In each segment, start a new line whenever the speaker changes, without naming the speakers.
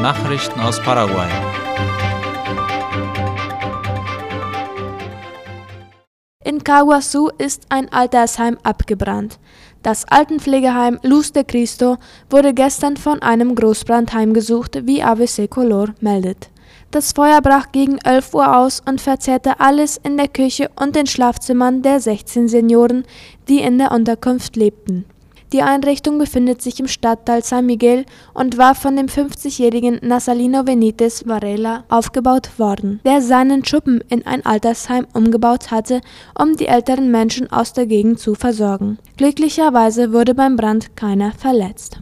Nachrichten aus Paraguay.
In Caguasu ist ein Altersheim abgebrannt. Das Altenpflegeheim Luz de Cristo wurde gestern von einem Großbrand heimgesucht, wie ABC Color meldet. Das Feuer brach gegen 11 Uhr aus und verzehrte alles in der Küche und den Schlafzimmern der 16 Senioren, die in der Unterkunft lebten. Die Einrichtung befindet sich im Stadtteil San Miguel und war von dem 50-jährigen Nasalino Benitez Varela aufgebaut worden, der seinen Schuppen in ein Altersheim umgebaut hatte, um die älteren Menschen aus der Gegend zu versorgen. Glücklicherweise wurde beim Brand keiner verletzt.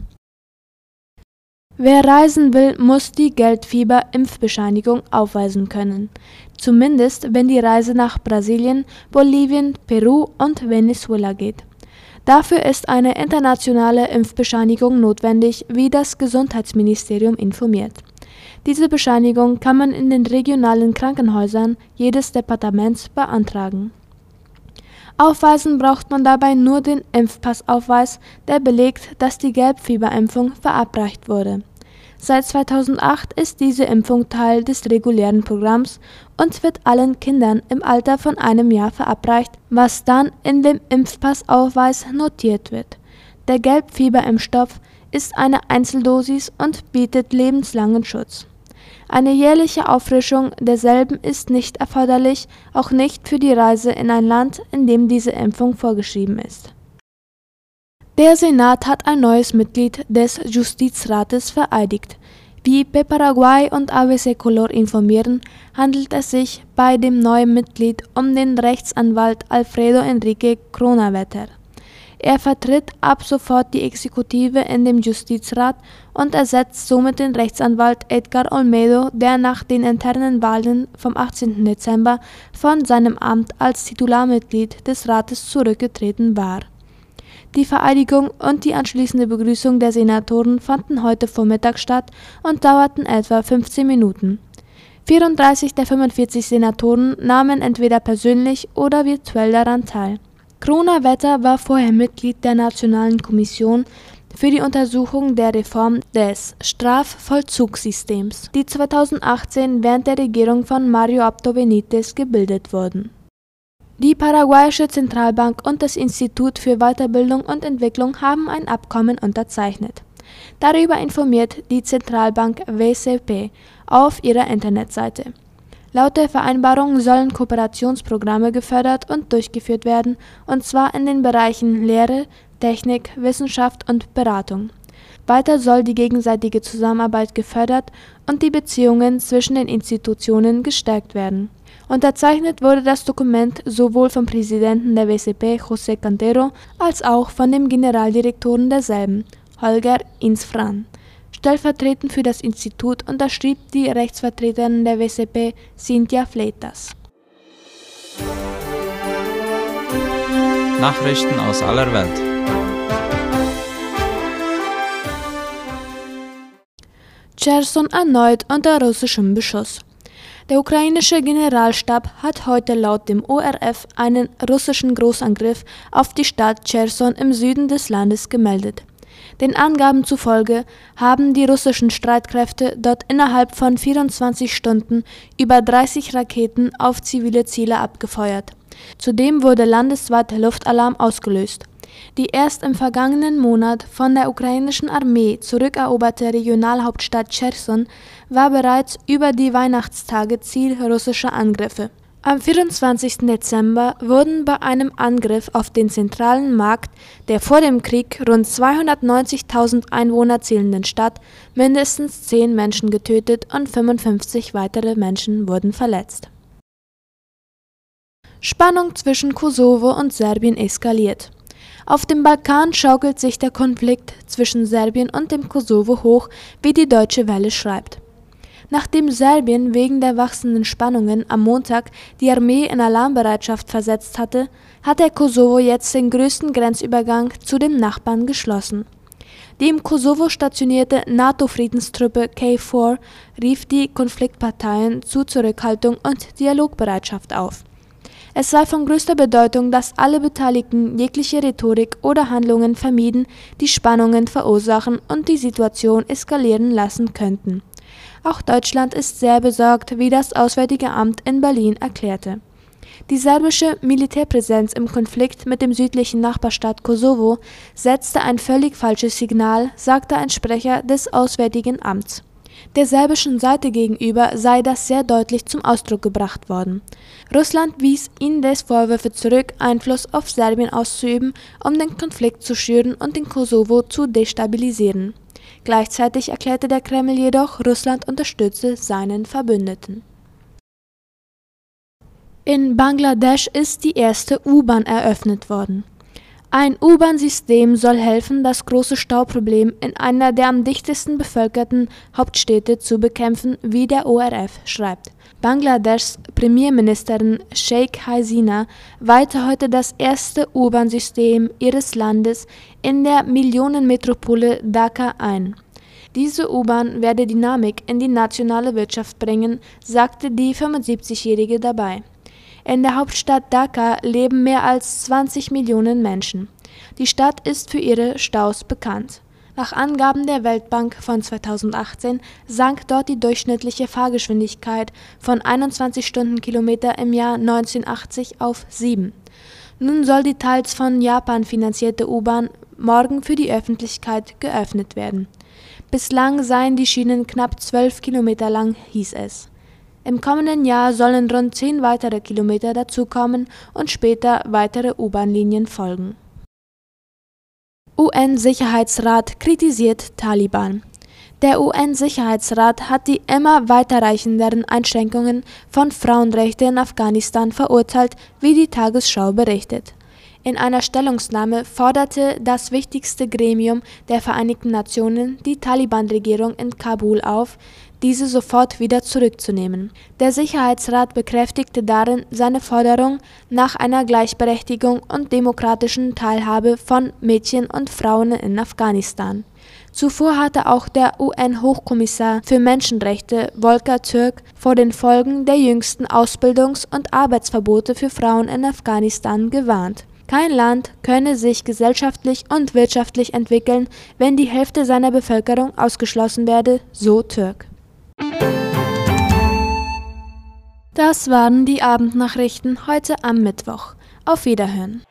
Wer reisen will, muss die Geldfieber-Impfbescheinigung aufweisen können. Zumindest wenn die Reise nach Brasilien, Bolivien, Peru und Venezuela geht. Dafür ist eine internationale Impfbescheinigung notwendig, wie das Gesundheitsministerium informiert. Diese Bescheinigung kann man in den regionalen Krankenhäusern jedes Departements beantragen. Aufweisen braucht man dabei nur den Impfpassaufweis, der belegt, dass die Gelbfieberimpfung verabreicht wurde. Seit 2008 ist diese Impfung Teil des regulären Programms und wird allen Kindern im Alter von einem Jahr verabreicht, was dann in dem Impfpassaufweis notiert wird. Der Gelbfieberimpfstoff ist eine Einzeldosis und bietet lebenslangen Schutz. Eine jährliche Auffrischung derselben ist nicht erforderlich, auch nicht für die Reise in ein Land, in dem diese Impfung vorgeschrieben ist der Senat hat ein neues Mitglied des Justizrates vereidigt. Wie Paraguay und ABC Color informieren, handelt es sich bei dem neuen Mitglied um den Rechtsanwalt Alfredo Enrique Kronawetter. Er vertritt ab sofort die Exekutive in dem Justizrat und ersetzt somit den Rechtsanwalt Edgar Olmedo, der nach den internen Wahlen vom 18. Dezember von seinem Amt als Titularmitglied des Rates zurückgetreten war die Vereidigung und die anschließende Begrüßung der Senatoren fanden heute Vormittag statt und dauerten etwa 15 Minuten. 34 der 45 Senatoren nahmen entweder persönlich oder virtuell daran teil. Kroner-Wetter war vorher Mitglied der Nationalen Kommission für die Untersuchung der Reform des Strafvollzugssystems, die 2018 während der Regierung von Mario Abdo Benitez gebildet wurden die paraguayische Zentralbank und das Institut für Weiterbildung und Entwicklung haben ein Abkommen unterzeichnet. Darüber informiert die Zentralbank WCP auf ihrer Internetseite. Laut der Vereinbarung sollen Kooperationsprogramme gefördert und durchgeführt werden, und zwar in den Bereichen Lehre, Technik, Wissenschaft und Beratung. Weiter soll die gegenseitige Zusammenarbeit gefördert und die Beziehungen zwischen den Institutionen gestärkt werden Unterzeichnet wurde das Dokument sowohl vom Präsidenten der WCP José Cantero als auch von dem Generaldirektoren derselben, Holger Insfran. Stellvertretend für das Institut unterschrieb die Rechtsvertreterin der WCP Cynthia Fleitas.
Nachrichten aus aller Welt.
Cherson erneut unter russischem Beschuss. Der ukrainische Generalstab hat heute laut dem ORF einen russischen Großangriff auf die Stadt Cherson im Süden des Landes gemeldet. Den Angaben zufolge haben die russischen Streitkräfte dort innerhalb von 24 Stunden über 30 Raketen auf zivile Ziele abgefeuert. Zudem wurde landesweit Luftalarm ausgelöst die erst im vergangenen Monat von der ukrainischen Armee zurückeroberte Regionalhauptstadt Cherson war bereits über die Weihnachtstage Ziel russischer Angriffe. Am 24. Dezember wurden bei einem Angriff auf den zentralen Markt der vor dem Krieg rund 290.000 Einwohner zählenden Stadt mindestens zehn Menschen getötet und 55 weitere Menschen wurden verletzt. Spannung zwischen Kosovo und Serbien eskaliert. Auf dem Balkan schaukelt sich der Konflikt zwischen Serbien und dem Kosovo hoch, wie die Deutsche Welle schreibt. Nachdem Serbien wegen der wachsenden Spannungen am Montag die Armee in Alarmbereitschaft versetzt hatte, hat der Kosovo jetzt den größten Grenzübergang zu dem Nachbarn geschlossen. Die im Kosovo stationierte NATO-Friedenstruppe KFOR rief die Konfliktparteien zu Zurückhaltung und Dialogbereitschaft auf es sei von größter Bedeutung, dass alle Beteiligten jegliche Rhetorik oder Handlungen vermieden, die Spannungen verursachen und die Situation eskalieren lassen könnten. Auch Deutschland ist sehr besorgt, wie das Auswärtige Amt in Berlin erklärte. Die serbische Militärpräsenz im Konflikt mit dem südlichen Nachbarstaat Kosovo setzte ein völlig falsches Signal, sagte ein Sprecher des Auswärtigen Amts. Der serbischen Seite gegenüber sei das sehr deutlich zum Ausdruck gebracht worden. Russland wies indes Vorwürfe zurück, Einfluss auf Serbien auszuüben, um den Konflikt zu schüren und den Kosovo zu destabilisieren. Gleichzeitig erklärte der Kreml jedoch, Russland unterstütze seinen Verbündeten. In Bangladesch ist die erste U-Bahn eröffnet worden. Ein U-Bahn-System soll helfen, das große Stauproblem in einer der am dichtesten bevölkerten Hauptstädte zu bekämpfen, wie der ORF schreibt. Bangladeschs Premierministerin Sheikh Hasina weihte heute das erste U-Bahn-System ihres Landes in der Millionenmetropole Dhaka ein. Diese U-Bahn werde Dynamik in die nationale Wirtschaft bringen, sagte die 75-Jährige dabei. In der Hauptstadt Dhaka leben mehr als 20 Millionen Menschen. Die Stadt ist für ihre Staus bekannt. Nach Angaben der Weltbank von 2018 sank dort die durchschnittliche Fahrgeschwindigkeit von 21 Stundenkilometer im Jahr 1980 auf 7. Nun soll die teils von Japan finanzierte U-Bahn morgen für die Öffentlichkeit geöffnet werden. Bislang seien die Schienen knapp 12 Kilometer lang, hieß es. Im kommenden Jahr sollen rund zehn weitere Kilometer dazukommen und später weitere U-Bahn-Linien folgen. UN-Sicherheitsrat kritisiert Taliban. Der UN-Sicherheitsrat hat die immer weiterreichenderen Einschränkungen von Frauenrechten in Afghanistan verurteilt, wie die Tagesschau berichtet. In einer Stellungnahme forderte das wichtigste Gremium der Vereinten Nationen die Taliban-Regierung in Kabul auf, diese sofort wieder zurückzunehmen. Der Sicherheitsrat bekräftigte darin seine Forderung nach einer Gleichberechtigung und demokratischen Teilhabe von Mädchen und Frauen in Afghanistan. Zuvor hatte auch der UN-Hochkommissar für Menschenrechte Volker Türk vor den Folgen der jüngsten Ausbildungs- und Arbeitsverbote für Frauen in Afghanistan gewarnt. Kein Land könne sich gesellschaftlich und wirtschaftlich entwickeln, wenn die Hälfte seiner Bevölkerung ausgeschlossen werde, so Türk. Das waren die Abendnachrichten heute am Mittwoch. Auf Wiederhören.